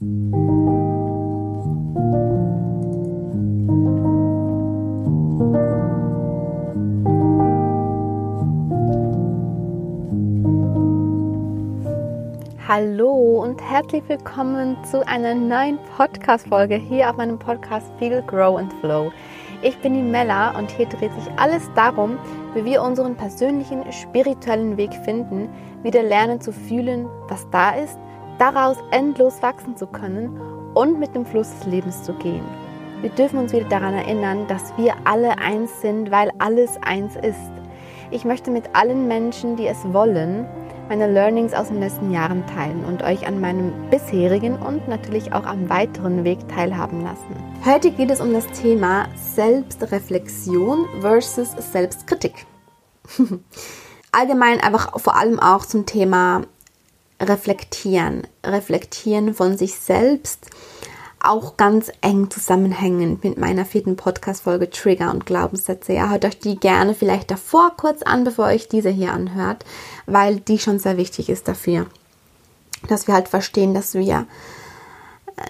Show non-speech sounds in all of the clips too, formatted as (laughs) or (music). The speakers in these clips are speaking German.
Hallo und herzlich willkommen zu einer neuen Podcast-Folge hier auf meinem Podcast Feel, Grow and Flow. Ich bin die Mella und hier dreht sich alles darum, wie wir unseren persönlichen spirituellen Weg finden, wieder lernen zu fühlen, was da ist, daraus endlos wachsen zu können und mit dem Fluss des Lebens zu gehen. Wir dürfen uns wieder daran erinnern, dass wir alle eins sind, weil alles eins ist. Ich möchte mit allen Menschen, die es wollen, meine Learnings aus den letzten Jahren teilen und euch an meinem bisherigen und natürlich auch am weiteren Weg teilhaben lassen. Heute geht es um das Thema Selbstreflexion versus Selbstkritik. (laughs) Allgemein einfach vor allem auch zum Thema Reflektieren. Reflektieren von sich selbst auch ganz eng zusammenhängend mit meiner vierten Podcast-Folge Trigger und Glaubenssätze. Ja, hört euch die gerne vielleicht davor kurz an, bevor euch diese hier anhört, weil die schon sehr wichtig ist dafür, dass wir halt verstehen, dass wir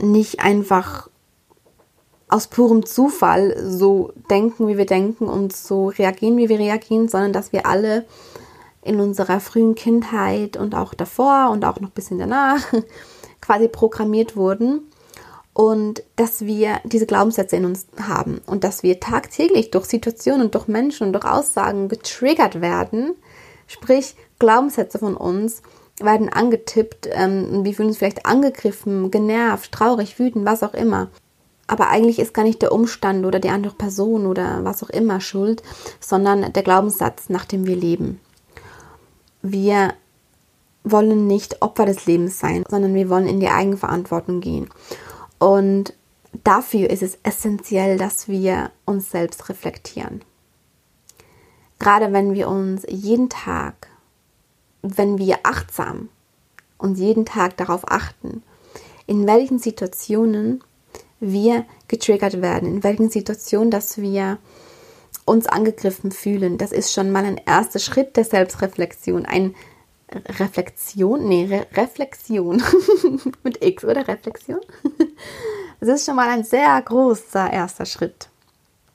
nicht einfach aus purem Zufall so denken, wie wir denken und so reagieren, wie wir reagieren, sondern dass wir alle in unserer frühen Kindheit und auch davor und auch noch ein bisschen danach (laughs) quasi programmiert wurden und dass wir diese Glaubenssätze in uns haben und dass wir tagtäglich durch Situationen, durch Menschen und durch Aussagen getriggert werden, sprich Glaubenssätze von uns werden angetippt, ähm, wir fühlen uns vielleicht angegriffen, genervt, traurig, wütend, was auch immer. Aber eigentlich ist gar nicht der Umstand oder die andere Person oder was auch immer schuld, sondern der Glaubenssatz, nach dem wir leben. Wir wollen nicht Opfer des Lebens sein, sondern wir wollen in die Eigenverantwortung gehen. Und dafür ist es essentiell, dass wir uns selbst reflektieren. Gerade wenn wir uns jeden Tag, wenn wir achtsam uns jeden Tag darauf achten, in welchen Situationen wir getriggert werden, in welchen Situationen, dass wir uns angegriffen fühlen. Das ist schon mal ein erster Schritt der Selbstreflexion, ein Reflexion, nee, Re Reflexion (laughs) mit X oder Reflexion. (laughs) Das ist schon mal ein sehr großer erster Schritt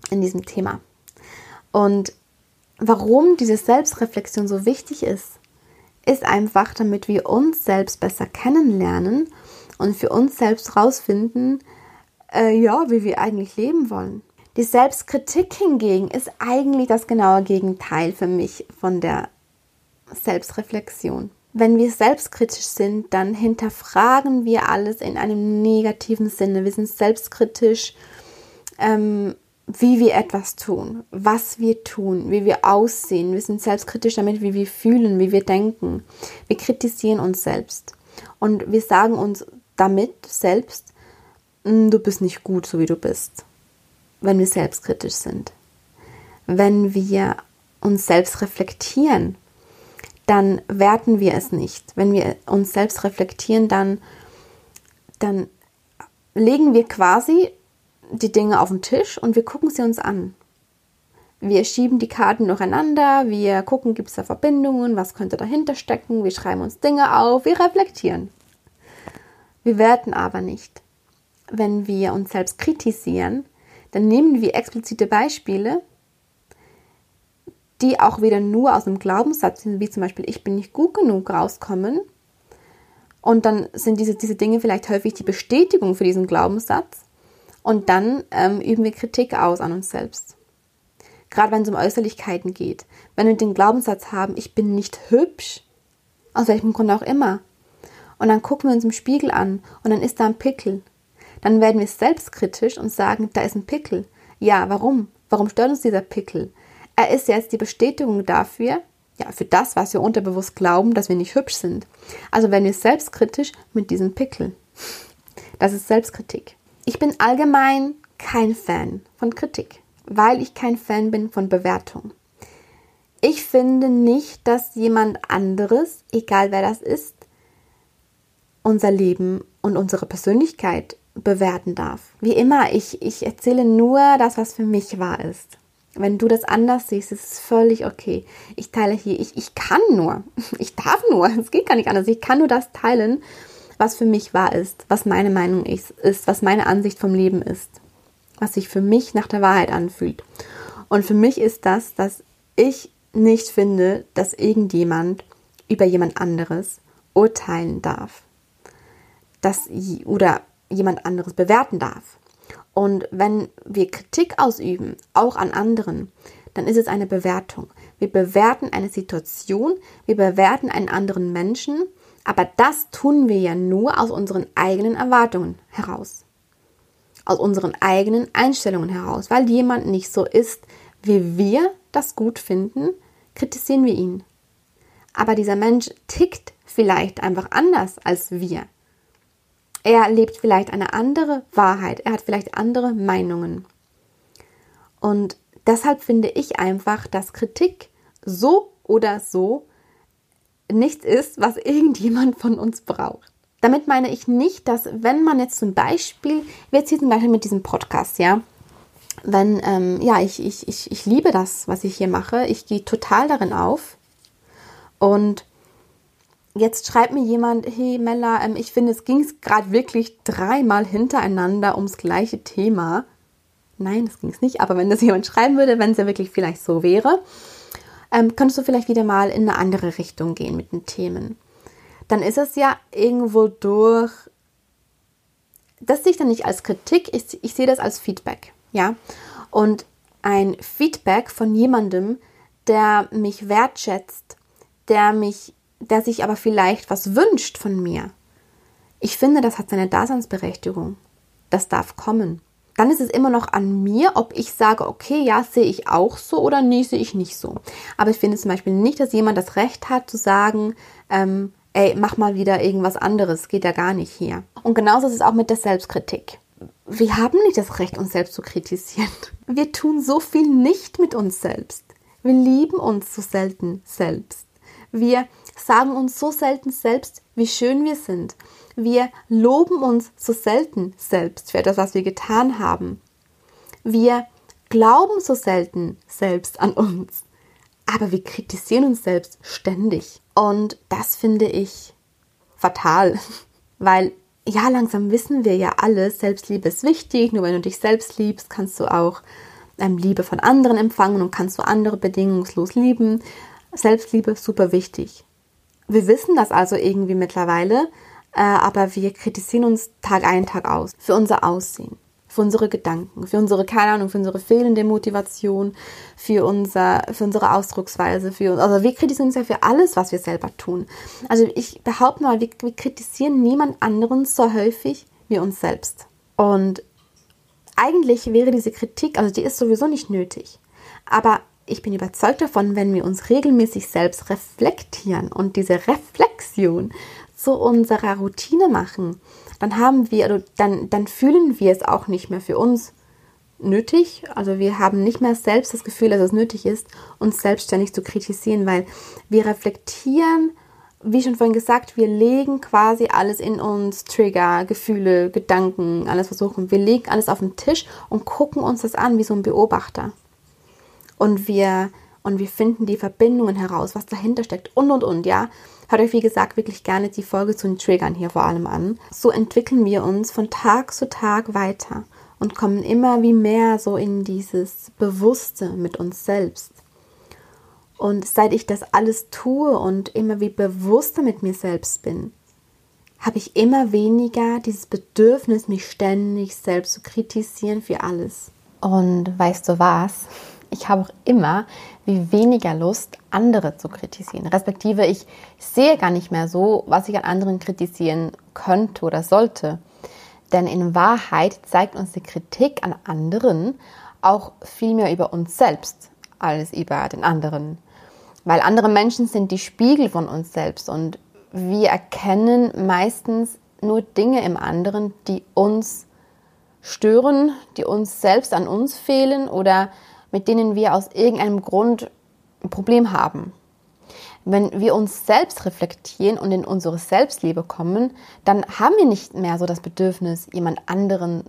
in diesem Thema. Und warum diese Selbstreflexion so wichtig ist, ist einfach, damit wir uns selbst besser kennenlernen und für uns selbst rausfinden, äh, ja, wie wir eigentlich leben wollen. Die Selbstkritik hingegen ist eigentlich das genaue Gegenteil für mich von der Selbstreflexion. Wenn wir selbstkritisch sind, dann hinterfragen wir alles in einem negativen Sinne. Wir sind selbstkritisch, ähm, wie wir etwas tun, was wir tun, wie wir aussehen. Wir sind selbstkritisch damit, wie wir fühlen, wie wir denken. Wir kritisieren uns selbst. Und wir sagen uns damit selbst, hm, du bist nicht gut, so wie du bist. Wenn wir selbstkritisch sind. Wenn wir uns selbst reflektieren, dann werten wir es nicht. Wenn wir uns selbst reflektieren, dann, dann legen wir quasi die Dinge auf den Tisch und wir gucken sie uns an. Wir schieben die Karten durcheinander, wir gucken, gibt es da Verbindungen, was könnte dahinter stecken, wir schreiben uns Dinge auf, wir reflektieren. Wir werten aber nicht. Wenn wir uns selbst kritisieren, dann nehmen wir explizite Beispiele die auch wieder nur aus einem Glaubenssatz wie zum Beispiel, ich bin nicht gut genug rauskommen. Und dann sind diese, diese Dinge vielleicht häufig die Bestätigung für diesen Glaubenssatz. Und dann ähm, üben wir Kritik aus an uns selbst. Gerade wenn es um Äußerlichkeiten geht. Wenn wir den Glaubenssatz haben, ich bin nicht hübsch, aus welchem Grund auch immer. Und dann gucken wir uns im Spiegel an und dann ist da ein Pickel. Dann werden wir selbstkritisch und sagen, da ist ein Pickel. Ja, warum? Warum stört uns dieser Pickel? Er ist jetzt die Bestätigung dafür, ja, für das, was wir unterbewusst glauben, dass wir nicht hübsch sind. Also werden wir selbstkritisch mit diesem Pickel. Das ist Selbstkritik. Ich bin allgemein kein Fan von Kritik, weil ich kein Fan bin von Bewertung. Ich finde nicht, dass jemand anderes, egal wer das ist, unser Leben und unsere Persönlichkeit bewerten darf. Wie immer, ich, ich erzähle nur das, was für mich wahr ist. Wenn du das anders siehst, ist es völlig okay. Ich teile hier, ich, ich kann nur, (laughs) ich darf nur, (laughs) es geht gar nicht anders, ich kann nur das teilen, was für mich wahr ist, was meine Meinung ist, ist, was meine Ansicht vom Leben ist, was sich für mich nach der Wahrheit anfühlt. Und für mich ist das, dass ich nicht finde, dass irgendjemand über jemand anderes urteilen darf. Dass, oder jemand anderes bewerten darf. Und wenn wir Kritik ausüben, auch an anderen, dann ist es eine Bewertung. Wir bewerten eine Situation, wir bewerten einen anderen Menschen, aber das tun wir ja nur aus unseren eigenen Erwartungen heraus. Aus unseren eigenen Einstellungen heraus. Weil jemand nicht so ist, wie wir das gut finden, kritisieren wir ihn. Aber dieser Mensch tickt vielleicht einfach anders als wir. Er lebt vielleicht eine andere Wahrheit, er hat vielleicht andere Meinungen. Und deshalb finde ich einfach, dass Kritik so oder so nichts ist, was (laughs) irgendjemand von uns braucht. Damit meine ich nicht, dass wenn man jetzt zum Beispiel, wir jetzt hier zum Beispiel mit diesem Podcast, ja, wenn, ähm, ja, ich, ich, ich, ich liebe das, was ich hier mache, ich gehe total darin auf und Jetzt schreibt mir jemand, hey Mella, ähm, ich finde, es ging gerade wirklich dreimal hintereinander ums gleiche Thema. Nein, das ging es nicht, aber wenn das (laughs) jemand schreiben würde, wenn es ja wirklich vielleicht so wäre, ähm, könntest du vielleicht wieder mal in eine andere Richtung gehen mit den Themen. Dann ist es ja irgendwo durch, das sehe ich dann nicht als Kritik, ich, ich sehe das als Feedback, ja. Und ein Feedback von jemandem, der mich wertschätzt, der mich der sich aber vielleicht was wünscht von mir. Ich finde, das hat seine Daseinsberechtigung. Das darf kommen. Dann ist es immer noch an mir, ob ich sage, okay, ja, sehe ich auch so oder nee, sehe ich nicht so. Aber ich finde zum Beispiel nicht, dass jemand das Recht hat zu sagen, ähm, ey, mach mal wieder irgendwas anderes, geht ja gar nicht hier. Und genauso ist es auch mit der Selbstkritik. Wir haben nicht das Recht, uns selbst zu kritisieren. Wir tun so viel nicht mit uns selbst. Wir lieben uns so selten selbst. Wir sagen uns so selten selbst, wie schön wir sind. Wir loben uns so selten selbst für etwas, was wir getan haben. Wir glauben so selten selbst an uns. Aber wir kritisieren uns selbst ständig. Und das finde ich fatal. (laughs) Weil ja, langsam wissen wir ja alle, Selbstliebe ist wichtig. Nur wenn du dich selbst liebst, kannst du auch ähm, Liebe von anderen empfangen und kannst du andere bedingungslos lieben. Selbstliebe super wichtig. Wir wissen das also irgendwie mittlerweile, äh, aber wir kritisieren uns Tag ein, Tag aus für unser Aussehen, für unsere Gedanken, für unsere, keine Ahnung, für unsere fehlende Motivation, für, unser, für unsere Ausdrucksweise, für also wir kritisieren uns ja für alles, was wir selber tun. Also ich behaupte mal, wir, wir kritisieren niemand anderen so häufig wie uns selbst. Und eigentlich wäre diese Kritik, also die ist sowieso nicht nötig. Aber ich bin überzeugt davon, wenn wir uns regelmäßig selbst reflektieren und diese Reflexion zu unserer Routine machen, dann haben wir, dann, dann fühlen wir es auch nicht mehr für uns nötig. Also wir haben nicht mehr selbst das Gefühl, dass es nötig ist, uns selbstständig zu kritisieren, weil wir reflektieren, wie schon vorhin gesagt, wir legen quasi alles in uns, Trigger, Gefühle, Gedanken, alles versuchen. Wir legen alles auf den Tisch und gucken uns das an wie so ein Beobachter und wir und wir finden die Verbindungen heraus, was dahinter steckt und und und, ja. Hört euch, wie gesagt, wirklich gerne die Folge zu den Triggern hier vor allem an. So entwickeln wir uns von Tag zu Tag weiter und kommen immer wie mehr so in dieses Bewusste mit uns selbst. Und seit ich das alles tue und immer wie bewusster mit mir selbst bin, habe ich immer weniger dieses Bedürfnis, mich ständig selbst zu kritisieren für alles. Und weißt du was? Ich habe auch immer wie weniger Lust, andere zu kritisieren. Respektive, ich sehe gar nicht mehr so, was ich an anderen kritisieren könnte oder sollte. Denn in Wahrheit zeigt uns die Kritik an anderen auch viel mehr über uns selbst als über den anderen. Weil andere Menschen sind die Spiegel von uns selbst und wir erkennen meistens nur Dinge im anderen, die uns stören, die uns selbst an uns fehlen oder mit denen wir aus irgendeinem Grund ein Problem haben. Wenn wir uns selbst reflektieren und in unsere Selbstliebe kommen, dann haben wir nicht mehr so das Bedürfnis, jemand anderen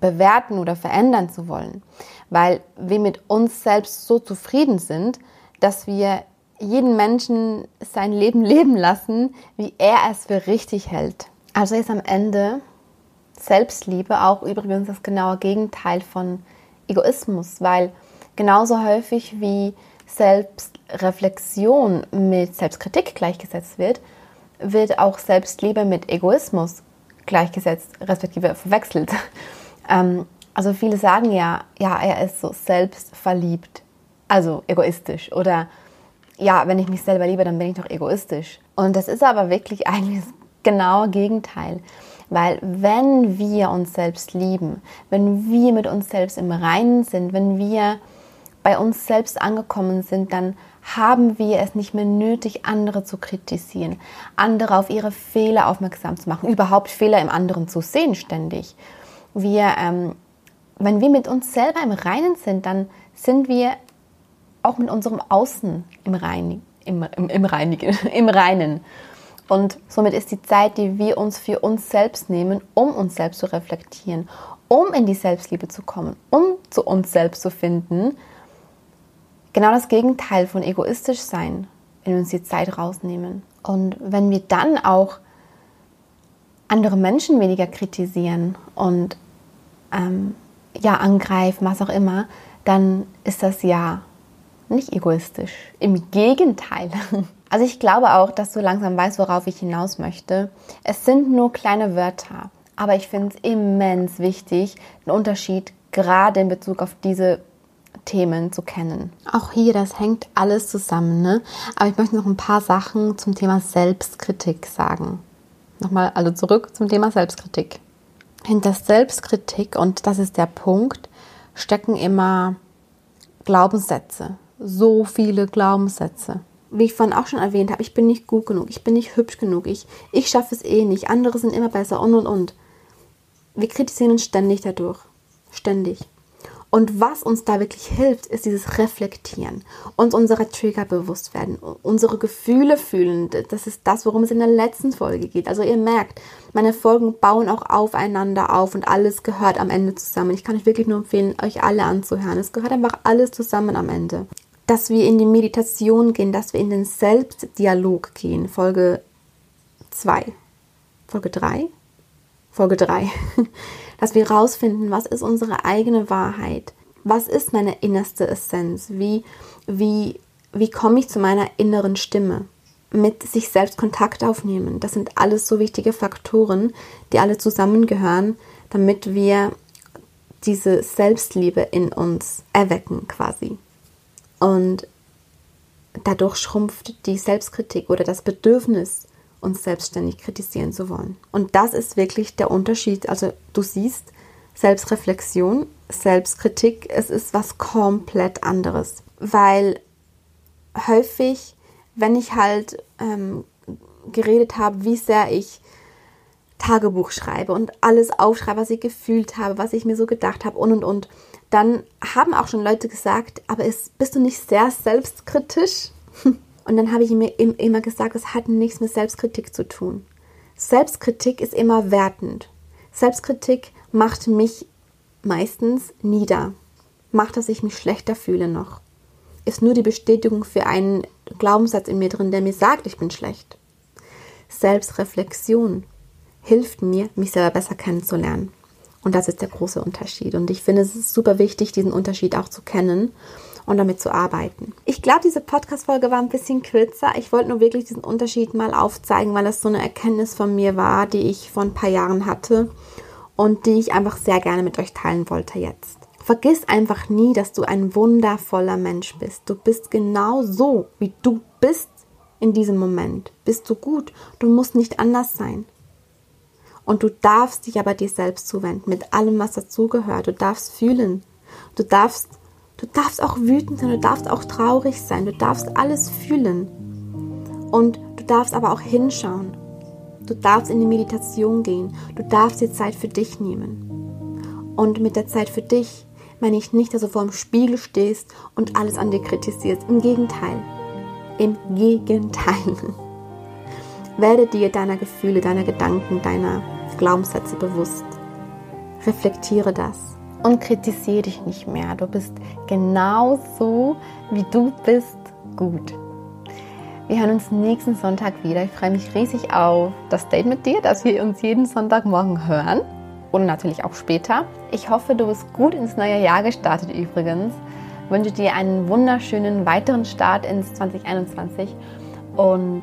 bewerten oder verändern zu wollen, weil wir mit uns selbst so zufrieden sind, dass wir jeden Menschen sein Leben (laughs) leben lassen, wie er es für richtig hält. Also ist am Ende Selbstliebe auch übrigens das genaue Gegenteil von Egoismus, weil genauso häufig wie Selbstreflexion mit Selbstkritik gleichgesetzt wird, wird auch Selbstliebe mit Egoismus gleichgesetzt, respektive verwechselt. (laughs) Ähm, also viele sagen ja, ja, er ist so selbstverliebt, also egoistisch. Oder ja, wenn ich mich selber liebe, dann bin ich doch egoistisch. Und das ist aber wirklich (laughs) eigentlich das genaue Gegenteil. Weil wenn wir uns selbst lieben, wenn wir mit uns selbst im Reinen sind, wenn wir bei uns selbst angekommen sind, dann haben wir es nicht mehr nötig, andere zu kritisieren, andere auf ihre Fehler aufmerksam zu machen, überhaupt Fehler im anderen zu sehen ständig. Wir, ähm, wenn wir mit uns selber im Reinen sind, dann sind wir auch mit unserem Außen im, Rein, im, im, im, Reinigen, (laughs) im Reinen. Und somit ist die Zeit, die wir uns für uns selbst nehmen, um uns selbst zu reflektieren, um in die Selbstliebe zu kommen, um zu uns selbst zu finden, genau das Gegenteil von egoistisch sein, wenn wir uns die Zeit rausnehmen. Und wenn wir dann auch andere Menschen weniger kritisieren und ähm, ja angreifen, was auch immer, dann ist das ja nicht egoistisch. Im Gegenteil. (laughs) Also ich glaube auch, dass du langsam weißt, worauf ich hinaus möchte. Es sind nur kleine Wörter, aber ich finde es immens wichtig, den Unterschied gerade in Bezug auf diese Themen zu kennen. Auch hier, das hängt alles zusammen. Ne? Aber ich möchte noch ein paar Sachen zum Thema Selbstkritik sagen. Nochmal also zurück zum Thema Selbstkritik. Hinter Selbstkritik, und das ist der Punkt, stecken immer Glaubenssätze. So viele Glaubenssätze. Wie ich vorhin auch schon erwähnt habe, ich bin nicht gut genug, ich bin nicht hübsch genug, ich, ich schaffe es eh nicht, andere sind immer besser und und und. Wir kritisieren uns ständig dadurch. Ständig. Und was uns da wirklich hilft, ist dieses Reflektieren, uns unserer Trigger bewusst werden, unsere Gefühle fühlen. Das ist das, worum es in der letzten Folge geht. Also ihr merkt, meine Folgen bauen auch aufeinander auf und alles gehört am Ende zusammen. Ich kann euch wirklich nur empfehlen, euch alle anzuhören. Es gehört einfach alles zusammen am Ende. Dass wir in die Meditation gehen, dass wir in den Selbstdialog gehen. Folge 2. Folge 3? Folge 3. (laughs) dass wir rausfinden, was ist unsere eigene Wahrheit? Was ist meine innerste Essenz? Wie, wie, wie komme ich zu meiner inneren Stimme? Mit sich selbst Kontakt aufnehmen. Das sind alles so wichtige Faktoren, die alle zusammengehören, damit wir diese Selbstliebe in uns erwecken quasi. Und dadurch schrumpft die Selbstkritik oder das Bedürfnis uns selbstständig kritisieren zu wollen. Und das ist wirklich der Unterschied. Also du siehst, Selbstreflexion, Selbstkritik, es ist was komplett anderes. Weil häufig, wenn ich halt ähm, geredet habe, wie sehr ich Tagebuch schreibe und alles aufschreibe, was ich gefühlt habe, was ich mir so gedacht habe und und und, dann haben auch schon Leute gesagt, aber ist, bist du nicht sehr selbstkritisch? (laughs) Und dann habe ich mir immer gesagt, es hat nichts mit Selbstkritik zu tun. Selbstkritik ist immer wertend. Selbstkritik macht mich meistens nieder, macht, dass ich mich schlechter fühle noch. Ist nur die Bestätigung für einen Glaubenssatz in mir drin, der mir sagt, ich bin schlecht. Selbstreflexion hilft mir, mich selber besser kennenzulernen. Und das ist der große Unterschied. Und ich finde, es ist super wichtig, diesen Unterschied auch zu kennen und damit zu arbeiten. Ich glaube, diese Podcast-Folge war ein bisschen kürzer. Ich wollte nur wirklich diesen Unterschied mal aufzeigen, weil das so eine Erkenntnis von mir war, die ich vor ein paar Jahren hatte und die ich einfach sehr gerne mit euch teilen wollte jetzt. Vergiss einfach nie, dass du ein wundervoller Mensch bist. Du bist genau so, wie du bist in diesem Moment. Bist du gut? Du musst nicht anders sein. Und du darfst dich aber dir selbst zuwenden, mit allem, was dazugehört. Du darfst fühlen. Du darfst Du darfst auch wütend sein, du darfst auch traurig sein, du darfst alles fühlen. Und du darfst aber auch hinschauen. Du darfst in die Meditation gehen. Du darfst dir Zeit für dich nehmen. Und mit der Zeit für dich meine ich nicht, dass du vor dem Spiegel stehst und alles an dir kritisierst. Im Gegenteil. Im Gegenteil. (laughs) Werde dir deiner Gefühle, deiner Gedanken, deiner Glaubenssätze bewusst. Reflektiere das und kritisiere dich nicht mehr. Du bist genauso, wie du bist, gut. Wir hören uns nächsten Sonntag wieder. Ich freue mich riesig auf das Date mit dir, dass wir uns jeden Sonntagmorgen hören und natürlich auch später. Ich hoffe, du bist gut ins neue Jahr gestartet übrigens. Ich wünsche dir einen wunderschönen weiteren Start ins 2021 und